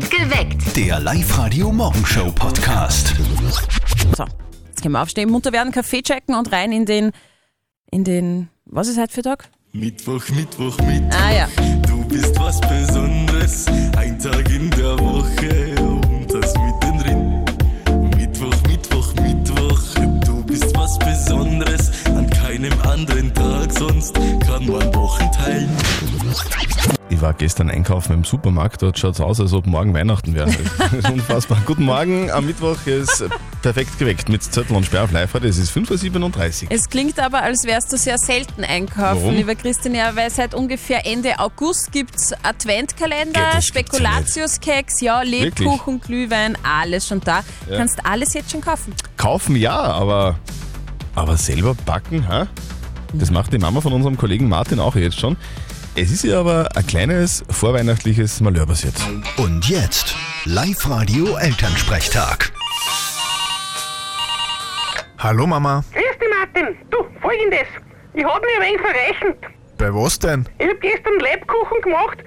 Geweckt. Der Live-Radio-Morgenshow-Podcast. So, jetzt können wir aufstehen, munter werden, Kaffee checken und rein in den, in den, was ist heute für Tag? Mittwoch, Mittwoch, Mittwoch. Ah ja, Du bist was Besonderes. Ein Tag in der Woche und das mittendrin. Mittwoch, Mittwoch, Mittwoch. Du bist was Besonderes. An keinem anderen Tag sonst kann man Wochen teilen. Ich war gestern einkaufen im Supermarkt, dort schaut es aus, als ob morgen Weihnachten wäre. Das ist unfassbar. Guten Morgen, am Mittwoch ist perfekt geweckt mit Zettel und Sperr auf live. Es ist 5.37 Uhr. es klingt aber, als wärst du sehr selten einkaufen, Warum? lieber Christian, ja, weil seit ungefähr Ende August gibt's Adventkalender, Ja, das gibt's ja Spekulatiuskeks, ja, Lebkuchen, Glühwein, alles schon da. Ja. Kannst alles jetzt schon kaufen. Kaufen ja, aber, aber selber backen, hä? Das macht die Mama von unserem Kollegen Martin auch jetzt schon. Es ist ihr aber ein kleines vorweihnachtliches Malheur passiert. Und jetzt Live-Radio-Elternsprechtag. Hallo Mama. Grüß dich, Martin. Du, folgendes. Ich hab mich ein wenig verrechnet. Bei was denn? Ich hab gestern Lebkuchen gemacht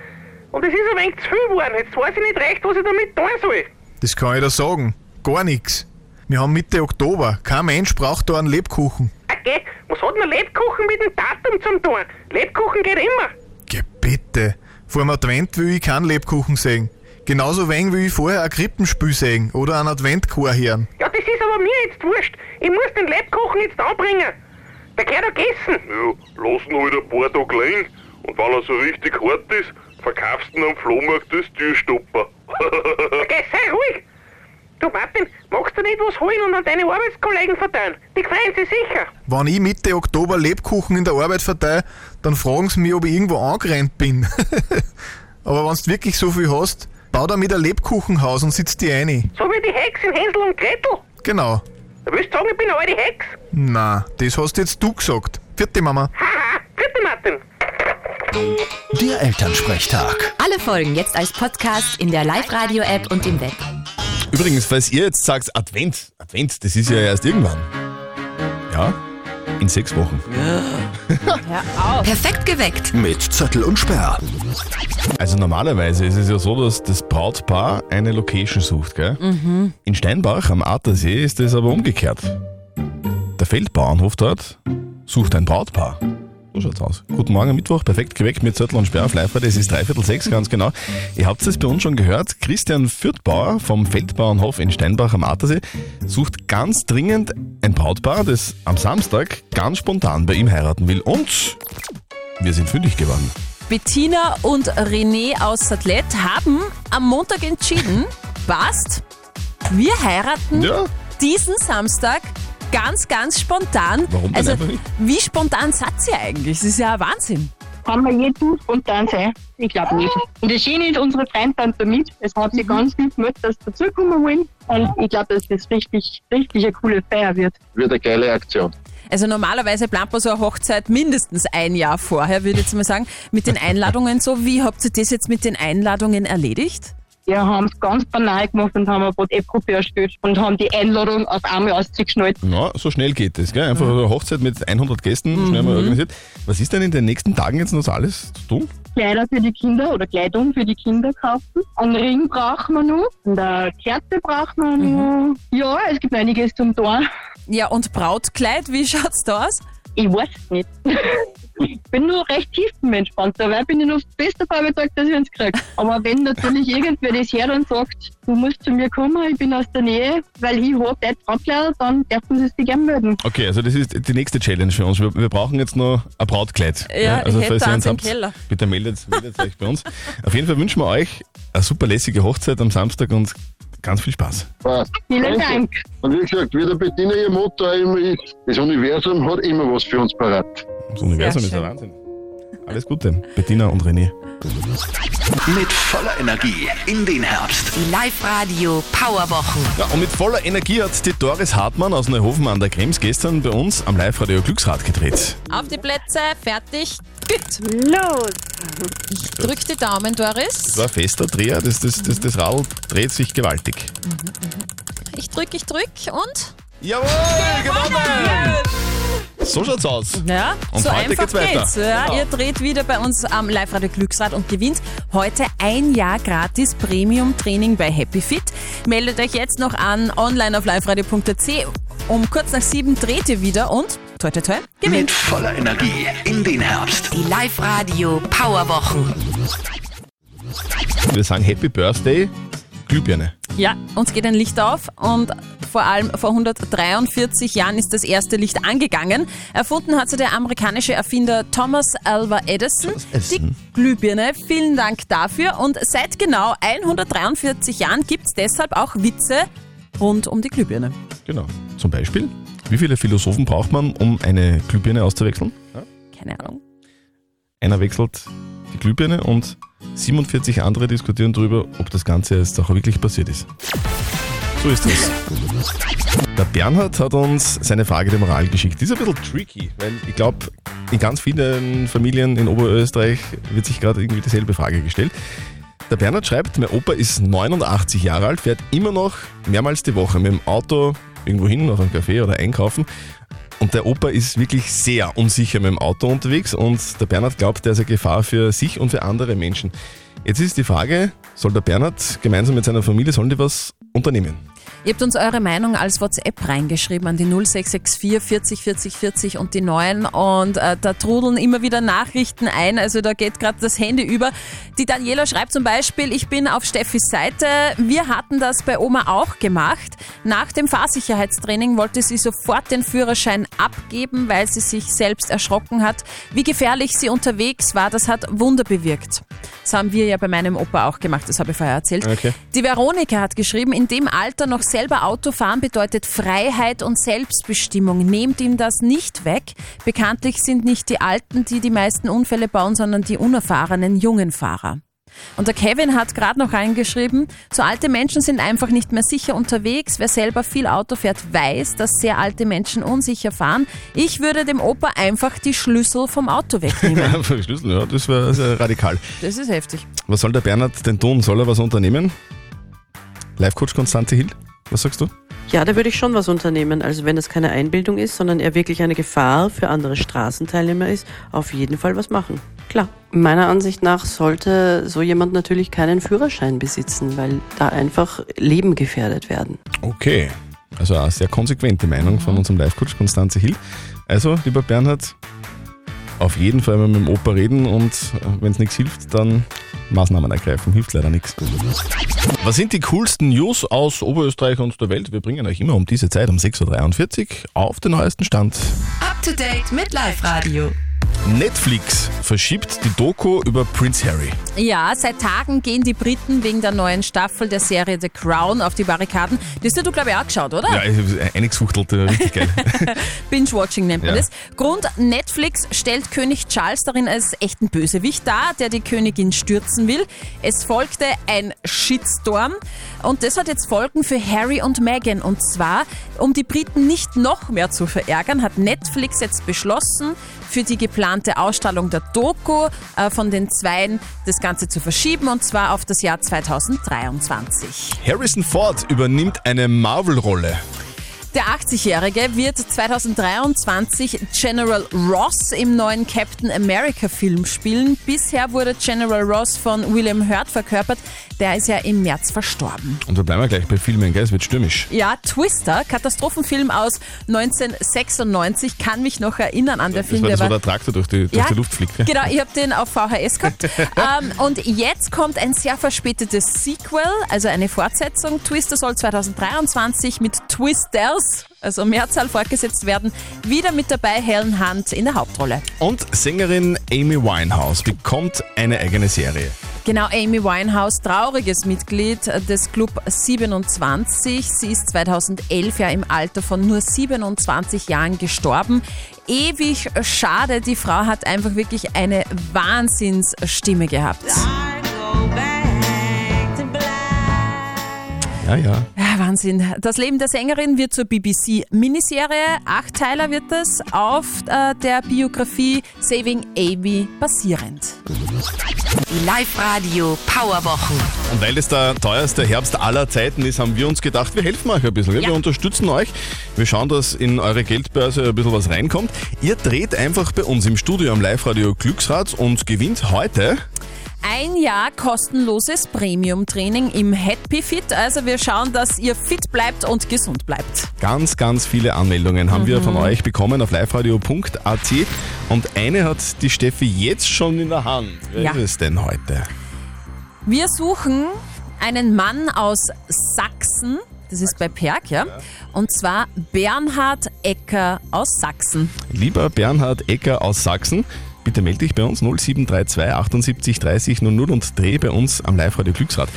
und es ist ein wenig zu viel geworden. Jetzt weiß ich nicht recht, was ich damit tun soll. Das kann ich dir sagen. Gar nichts. Wir haben Mitte Oktober. Kein Mensch braucht da einen Lebkuchen. Okay, was hat denn Lebkuchen mit dem Datum zum tun? Lebkuchen geht immer. Bitte. Vor dem Advent will ich keinen Lebkuchen sehen. Genauso wenig will ich vorher ein Krippenspiel sehen oder einen Adventchor hören. Ja, das ist aber mir jetzt wurscht. Ich muss den Lebkuchen jetzt anbringen. Der gehört auch gegessen. Ja, lass ihn halt ein paar Tage liegen und weil er so richtig hart ist, verkaufst du ihn am Flohmarkt als Türstopper. Okay, sei ruhig. Du, Martin, magst du nicht was holen und an deine Arbeitskollegen verteilen? Die freuen sich sicher. Wenn ich Mitte Oktober Lebkuchen in der Arbeit verteile, dann fragen sie mich, ob ich irgendwo angerannt bin. Aber wenn du wirklich so viel hast, bau damit ein Lebkuchenhaus und sitz die ein. So wie die Hex in Hänsel und Gretel. Genau. Du willst sagen, ich bin eine alte Hex? Na, das hast jetzt du gesagt. Vierte Mama. Haha, bitte, Martin. Der Elternsprechtag. Alle Folgen jetzt als Podcast in der Live-Radio-App und im Web. Übrigens, falls ihr jetzt sagt, Advent, Advent, das ist ja erst irgendwann. Ja, in sechs Wochen. Perfekt geweckt. Mit Zettel und Sperr. Also normalerweise ist es ja so, dass das Brautpaar eine Location sucht, gell? In Steinbach am Attersee ist es aber umgekehrt. Der Feldbauernhof dort sucht ein Brautpaar. So schaut's aus. Guten Morgen am Mittwoch, perfekt geweckt mit Zettel und Sperr auf live Es ist dreiviertel sechs, ganz genau. Ihr habt es bei uns schon gehört. Christian Fürthbauer vom Feldbauernhof in Steinbach am Attersee sucht ganz dringend ein Brautpaar, das am Samstag ganz spontan bei ihm heiraten will. Und wir sind fündig geworden. Bettina und René aus Satlet haben am Montag entschieden, passt, wir heiraten Ja, diesen Samstag ganz, ganz spontan. Warum denn also, einfach nicht? wie spontan seid ihr eigentlich? Das ist ja ein Wahnsinn. Kann man je zu spontan sein? Ich glaube nicht. Und das Schöne ist, unsere Freunde sind da mit. Es hat sich ganz viel gemacht, dass sie dazukommen wollen. Und ich glaube, dass das richtig, richtig eine coole Feier wird. Wird eine geile Aktion. Also normalerweise plant man so eine Hochzeit mindestens ein Jahr vorher, würde ich jetzt mal sagen. Mit den Einladungen so. Wie habt ihr das jetzt mit den Einladungen erledigt? Wir haben es ganz banal gemacht und haben ein WhatsApp-Gruppe erstellt und haben die Einladung auf einmal ausgeschnallt. Ja, so schnell geht es. Gell? Einfach eine Hochzeit mit 100 Gästen, schnell mal organisiert. Was ist denn in den nächsten Tagen jetzt noch so alles zu tun? Kleider für die Kinder oder Kleidung für die Kinder kaufen. Einen Ring brauchen wir noch. Eine Kerze brauchen wir noch. Ja, es gibt einiges zum Tun. Ja, und Brautkleid, wie schaut's da aus? Ich weiß es nicht. ich bin nur recht tiefenentspannt. Dabei bin ich noch das beste Vormittag, dass ich uns kriege. Aber wenn natürlich irgendwer das her und sagt, du musst zu mir kommen, ich bin aus der Nähe, weil ich habe dort Brautkleider, dann dürfen sie sich gerne melden. Okay, also das ist die nächste Challenge für uns. Wir, wir brauchen jetzt noch ein Brautkleid. Ja, also ich hätte falls ihr eins im habt, Keller. Bitte meldet, meldet euch bei uns. Auf jeden Fall wünschen wir euch eine super lässige Hochzeit am Samstag und ganz viel Spaß. Passt. Vielen. Dank. Und wie gesagt, wie der Bettina ihr Motto immer ist, das Universum hat immer was für uns parat. Das Universum ist ein. Wahnsinn. Alles Gute, Bettina und René. Mit voller Energie in den Herbst. Die Live-Radio Powerwochen. Ja, und mit voller Energie hat die Doris Hartmann aus Neuhofen an der Krems gestern bei uns am Live-Radio Glücksrad gedreht. Auf die Plätze, fertig, gut. Los! Ich drück die Daumen, Doris. Das war ein fester Dreher, das, das, das, das Radl dreht sich gewaltig. Ich drück, ich drück und... Jawohl, gewonnen! So schaut's aus. Ja, Und so heute einfach geht's weiter. geht's. Ja, Genau. Ihr dreht wieder bei uns am Live-Radio Glücksrad und gewinnt heute ein Jahr gratis Premium-Training bei Happy Fit. Meldet euch jetzt noch an online auf liveradio.at. Um kurz nach sieben dreht ihr wieder und toi toi toi, Mit gewinnt. voller Energie in den Herbst. Die Live-Radio Powerwochen. Wir sagen Happy Birthday, Glühbirne. Ja, uns geht ein Licht auf und vor allem vor 143 Jahren ist das erste Licht angegangen. Erfunden hat sie der amerikanische Erfinder Thomas Alva Edison. Edison. Die Glühbirne, vielen Dank dafür. Und seit genau 143 Jahren gibt es deshalb auch Witze rund um die Glühbirne. Genau. Zum Beispiel, wie viele Philosophen braucht man, um eine Glühbirne auszuwechseln? Keine Ahnung. Einer wechselt die Glühbirne und 47 andere diskutieren darüber, ob das Ganze jetzt auch wirklich passiert ist. So ist es. Der Bernhard hat uns seine Frage der Moral geschickt. Die ist ein bisschen tricky, weil ich glaube, in ganz vielen Familien in Oberösterreich wird sich gerade irgendwie dieselbe Frage gestellt. Der Bernhard schreibt, mein Opa ist 89 Jahre alt, fährt immer noch mehrmals die Woche mit dem Auto irgendwo hin, auf einen Café oder einkaufen. Und der Opa ist wirklich sehr unsicher mit dem Auto unterwegs und der Bernhard glaubt, der ist eine Gefahr für sich und für andere Menschen. Jetzt ist die Frage, soll der Bernhard gemeinsam mit seiner Familie, sollen die was unternehmen? Ihr habt uns eure Meinung als WhatsApp reingeschrieben an die 0664 40 40 40 und die 9 und äh, da trudeln immer wieder Nachrichten ein, also da geht gerade das Handy über. Die Daniela schreibt zum Beispiel, ich bin auf Steffis Seite, wir hatten das bei Oma auch gemacht. Nach dem Fahrsicherheitstraining wollte sie sofort den Führerschein abgeben, weil sie sich selbst erschrocken hat. Wie gefährlich sie unterwegs war, das hat Wunder bewirkt. Das haben wir ja bei meinem Opa auch gemacht, das habe ich vorher erzählt. Okay. Die Veronika hat geschrieben, in dem Alter noch selber Auto fahren bedeutet Freiheit und Selbstbestimmung. Nehmt ihm das nicht weg. Bekanntlich sind nicht die Alten, die die meisten Unfälle bauen, sondern die unerfahrenen jungen Fahrer. Und der Kevin hat gerade noch reingeschrieben, so alte Menschen sind einfach nicht mehr sicher unterwegs. Wer selber viel Auto fährt, weiß, dass sehr alte Menschen unsicher fahren. Ich würde dem Opa einfach die Schlüssel vom Auto wegnehmen. Schlüssel, ja, das wäre sehr radikal. Das ist heftig. Was soll der Bernhard denn tun? Soll er was unternehmen? Live-Coach Konstanze Hill, was sagst du? Ja, da würde ich schon was unternehmen. Also wenn es keine Einbildung ist, sondern er wirklich eine Gefahr für andere Straßenteilnehmer ist, auf jeden Fall was machen. Klar. Meiner Ansicht nach sollte so jemand natürlich keinen Führerschein besitzen, weil da einfach Leben gefährdet werden. Okay, also eine sehr konsequente Meinung von unserem Live-Coach Konstanze Hill. Also, lieber Bernhard, auf jeden Fall mal mit dem Opa reden und wenn es nichts hilft, dann Maßnahmen ergreifen. Hilft leider nichts. Was sind die coolsten News aus Oberösterreich und der Welt? Wir bringen euch immer um diese Zeit, um 6.43 Uhr, auf den neuesten Stand. Up to date mit Live-Radio. Netflix verschiebt die Doku über Prince Harry. Ja, seit Tagen gehen die Briten wegen der neuen Staffel der Serie The Crown auf die Barrikaden. Das hast du, glaube ich, auch geschaut, oder? Ja, eingesuchtelt, richtig geil. Binge-Watching nennt man Ja. das. Grund, Netflix stellt König Charles darin als echten Bösewicht dar, der die Königin stürzen will. Es folgte ein Shitstorm und das hat jetzt Folgen für Harry und Meghan. Und zwar, um die Briten nicht noch mehr zu verärgern, hat Netflix jetzt beschlossen, für die geplante Ausstrahlung der Doku äh, von den Zweien das Ganze zu verschieben und zwar auf das Jahr 2023. Harrison Ford übernimmt eine Marvel-Rolle. Der 80-Jährige wird 2023 General Ross im neuen Captain America Film spielen. Bisher wurde General Ross von William Hurt verkörpert. Der ist ja im März verstorben. Und da bleiben wir gleich bei Filmen, gell? Es wird stürmisch. Ja, Twister, Katastrophenfilm aus 1996, kann mich noch erinnern an der Das Film. war das, war- der Traktor durch die, durch Ja, die Luft fliegt. Gell? Genau, ich habe den auf VHS gehabt. ähm, und jetzt kommt ein sehr verspätetes Sequel, also eine Fortsetzung. Twister soll 2023 mit Twisters, also Mehrzahl fortgesetzt werden. Wieder mit dabei Helen Hunt in der Hauptrolle. Und Sängerin Amy Winehouse bekommt eine eigene Serie. Genau, Amy Winehouse, trauriges Mitglied des Club 27. Sie ist 2011 ja im Alter von nur 27 Jahren gestorben. Ewig schade, die Frau hat einfach wirklich eine Wahnsinnsstimme gehabt. Ja, ja. Ja, Wahnsinn. Das Leben der Sängerin wird zur BBC-Miniserie. Achtteiler wird es auf äh, der Biografie Saving Amy basierend. Die Live-Radio Powerwochen. Und weil es der teuerste Herbst aller Zeiten ist, haben wir uns gedacht, wir helfen euch ein bisschen. Ja. Wir unterstützen euch. Wir schauen, dass in eure Geldbörse ein bisschen was reinkommt. Ihr dreht einfach bei uns im Studio am Live-Radio Glücksrad und gewinnt heute Ein Jahr kostenloses Premium-Training im Happy Fit. Also wir schauen, dass ihr fit bleibt und gesund bleibt. ganz, ganz viele Anmeldungen. Haben wir von euch bekommen auf liveradio.at. Und eine hat die Steffi jetzt schon in der Hand. Wer Ja. ist es denn heute? Wir suchen einen Mann aus Sachsen. Das ist bei Perg, ja. Und zwar Bernhard Ecker aus Sachsen. Lieber Bernhard Ecker aus Sachsen, bitte melde dich bei uns 0732 78 30 00 und dreh bei uns am Live-Radio Glücksrad.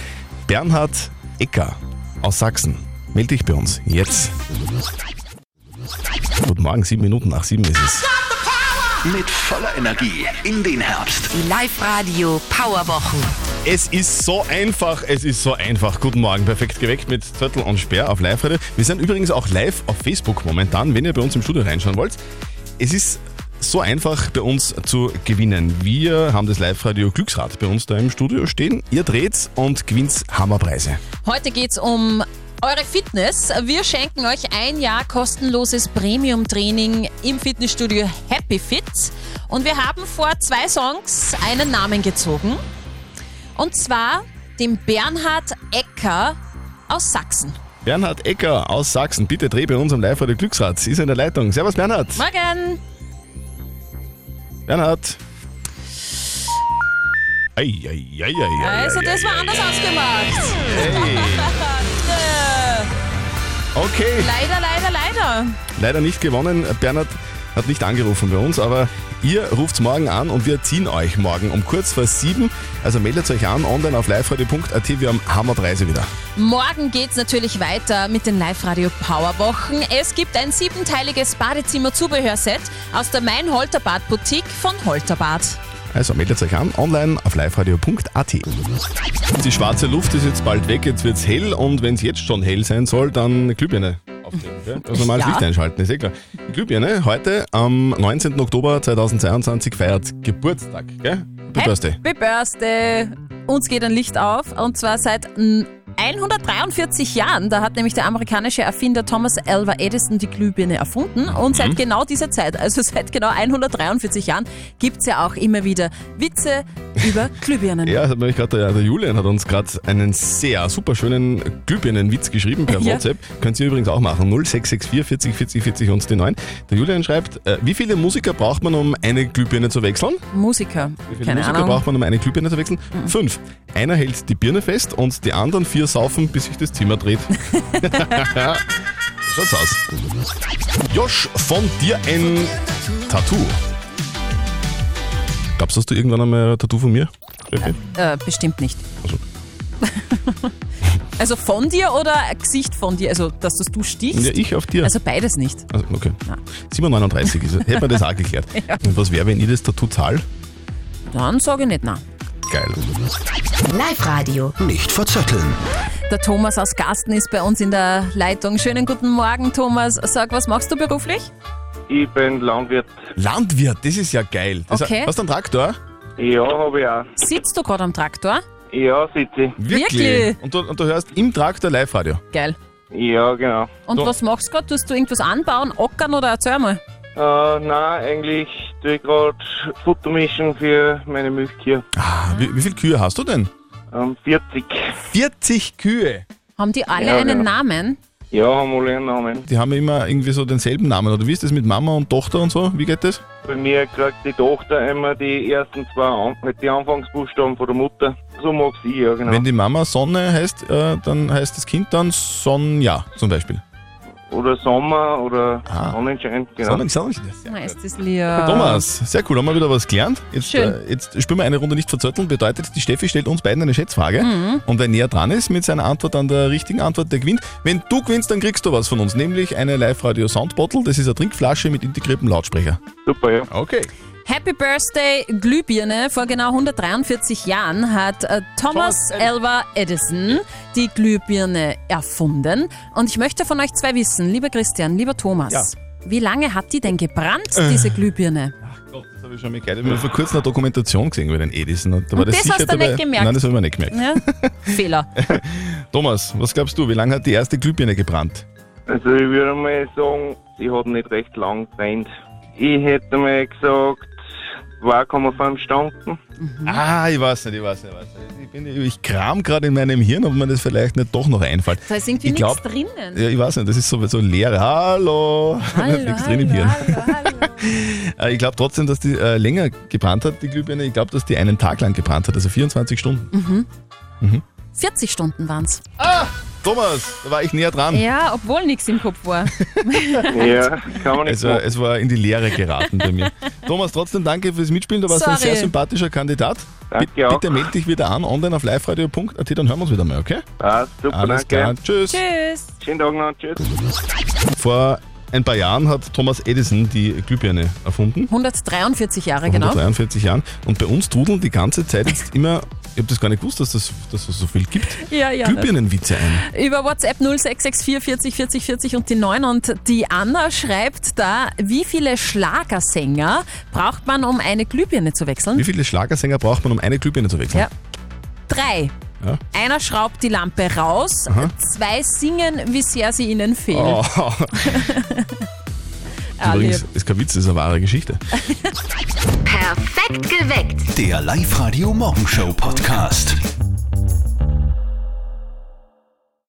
Bernhard Ecker aus Sachsen, melde dich bei uns jetzt. Guten Morgen, sieben Minuten nach sieben ist es. Mit voller Energie in den Herbst. Die Live-Radio Powerwochen. Es ist so einfach, es ist so einfach. Guten Morgen, perfekt geweckt mit Zettel und Sperr auf Live-Radio. Wir sind übrigens auch live auf Facebook momentan, wenn ihr bei uns im Studio reinschauen wollt. Es ist so einfach bei uns zu gewinnen. Wir haben das Live-Radio Glücksrad bei uns da im Studio stehen. Ihr dreht und gewinnt Hammerpreise. Heute geht's um eure Fitness. Wir schenken euch ein Jahr kostenloses Premium-Training im Fitnessstudio Happy Fit. Und wir haben vor zwei Songs einen Namen gezogen. Und zwar den Bernhard Ecker aus Sachsen. Bernhard Ecker aus Sachsen, bitte dreh bei uns am Live-Radio Glücksrad. Sie ist in der Leitung. Servus Bernhard. Morgen! Bernhard. Ei, ei, ei, ei, Also, das war anders ausgemacht. Hey. Äh, Okay. leider, leider, leider. Leider nicht gewonnen. Bernhard hat nicht angerufen bei uns, aber ihr ruft morgen an und wir ziehen euch morgen um kurz vor sieben. Also meldet euch an online auf liveradio.at. Wir haben Hammerpreise wieder. Morgen geht's natürlich weiter mit den Live-Radio Powerwochen. Es gibt ein siebenteiliges Badezimmer-Zubehörset aus der Mein Holterbad Boutique von Holterbad. Also meldet euch an online auf liveradio.at. Die schwarze Luft ist jetzt bald weg, jetzt wird's hell und wenn es jetzt schon hell sein soll, dann Glühbirne aufdrehen. Gell? Also normales Ja. Licht einschalten, ist eh klar. Die Glühbirne heute am 19. Oktober 2022 feiert Geburtstag. Gell? Happy Birthday. Happy Birthday! Uns geht ein Licht auf und zwar seit 143 Jahren. Da hat nämlich der amerikanische Erfinder Thomas Alva Edison die Glühbirne erfunden und Mhm. seit genau dieser Zeit, also seit genau 143 Jahren, gibt's ja auch immer wieder Witze über Glühbirnen. Ja, das hat nämlich gerade der, der Julian hat uns gerade einen sehr super schönen Glühbirnenwitz geschrieben per Ja. WhatsApp. Könnt ihr übrigens auch machen. 0664 40 40 40 und die 9. Der Julian schreibt, äh, wie viele Musiker braucht man, um eine Glühbirne zu wechseln? Musiker. Wie viele Keine Musiker Ahnung. Mhm. braucht man, um eine Glühbirne zu wechseln? Fünf. Einer hält die Birne fest und die anderen vier saufen, bis sich das Zimmer dreht. Schaut's aus. Josh, von dir ein Tattoo. Du, hast du irgendwann einmal ein Tattoo von mir? Steffi? Äh, bestimmt nicht. Also. Also von dir oder Gesicht von dir? Also, dass das du stichst? Ja, ich auf dir. Also beides nicht. Also, okay. 7,39 ist es. Hätten wir das auch geklärt. Und was wäre, wenn ich das Tattoo zahle? Dann sage ich nicht nein. Geil. Live-Radio. Nicht verzetteln. Der Thomas aus Gasten ist bei uns in der Leitung. Schönen guten Morgen, Thomas. Sag, was machst du beruflich? Ich bin Landwirt. Landwirt, das ist ja geil. Das Okay. Hast du einen Traktor? Ja, habe ich auch. Sitzt du gerade am Traktor? Ja, sitze ich. Wirklich? Und du, und du hörst im Traktor Live-Radio. Geil. Ja, genau. Und So. was machst du gerade? Tust du irgendwas anbauen, ockern oder erzähl mal? Äh, nein, eigentlich tue ich gerade Futter mischen für meine Milchkühe. Ah, wie, wie viele Kühe hast du denn? Ähm, 40. 40 Kühe. Haben die alle Ja, einen genau. Namen? Ja, haben alle einen Namen. Die haben immer irgendwie so denselben Namen. Oder wie ist das mit Mama und Tochter und so? Wie geht das? Bei mir kriegt die Tochter immer die ersten zwei An mit die Anfangsbuchstaben von der Mutter. So mag sie, ja, genau. Wenn die Mama Sonne heißt, äh, dann heißt das Kind dann Sonja zum Beispiel. Oder Sommer oder Ah. Sonnenschein, genau. Sonne, Sonne. Na, ist das lieb. Thomas, sehr cool, haben wir wieder was gelernt. Jetzt, Schön. äh, jetzt spielen wir eine Runde nicht verzötteln. Bedeutet, die Steffi stellt uns beiden eine Schätzfrage. Und wer näher dran ist mit seiner Antwort an der richtigen Antwort, der gewinnt. Wenn du gewinnst, dann kriegst du was von uns, nämlich eine Live-Radio Soundbottle. Das ist eine Trinkflasche mit integriertem Lautsprecher. Super, ja. Okay. Happy Birthday Glühbirne. Vor genau 143 Jahren hat äh, Thomas. Alva Edison die Glühbirne erfunden. Und ich möchte von euch zwei wissen, lieber Christian, lieber Thomas, Ja. wie lange hat die denn gebrannt, Äh. diese Glühbirne? Gott, das habe ich schon mal gehört. Ich habe vor kurzem eine Dokumentation gesehen über den Edison. Und, da war Und das sicher hast du dabei. nicht gemerkt? Nein, das habe ich mir nicht gemerkt. Ja? Fehler. Thomas, was glaubst du, wie lange hat die erste Glühbirne gebrannt? Also ich würde mal sagen, die hat nicht recht lang gebrannt. Ich hätte mal gesagt 2,5 Stunden. Ah, ich weiß nicht, ich weiß nicht, ich weiß nicht. Ich, bin, ich kram gerade in meinem Hirn, ob mir das vielleicht nicht doch noch einfällt. Da ist irgendwie Ich glaub- nichts drinnen. Ja, ich weiß nicht, das ist so, so leer. Hallo! Hallo, Nichts drin im hallo, Hirn. hallo, hallo. Ich glaube trotzdem, dass die äh, länger gebrannt hat, die Glühbirne. Ich glaube, dass die einen Tag lang gebrannt hat, also 24 Stunden. 40 Stunden waren's. Thomas, da war ich näher dran. Ja, obwohl nichts im Kopf war. Ja, kann man nicht Es war, machen. es war in die Leere geraten bei mir. Thomas, trotzdem danke fürs Mitspielen. Du warst ein Sorry. sehr sympathischer Kandidat. Danke auch. Bitte melde dich wieder an, online auf liveradio.at, dann hören wir uns wieder mal, okay? Passt, super, Alles danke. klar. Tschüss. Tschüss. Schönen Tag noch, tschüss. Vor ein paar Jahren hat Thomas Edison die Glühbirne erfunden. 143 Jahre, Vor genau. 143 Jahren. Und bei uns trudeln die ganze Zeit jetzt immer, ich habe das gar nicht gewusst, dass, das, dass es so viel gibt, Ja, ja. Glühbirnenwitze ein. Über WhatsApp 0664 40 40 40 und die 9 und die Anna schreibt da, wie viele Schlagersänger braucht man, um eine Glühbirne zu wechseln? Wie viele Schlagersänger braucht man, um eine Glühbirne zu wechseln? Ja. Drei. Ja. Einer schraubt die Lampe raus, zwei singen, wie sehr sie ihnen fehlt. Oh, übrigens, ist kein Witz, das ist eine wahre Geschichte. Perfekt geweckt. Der Live-Radio Morgenshow Podcast.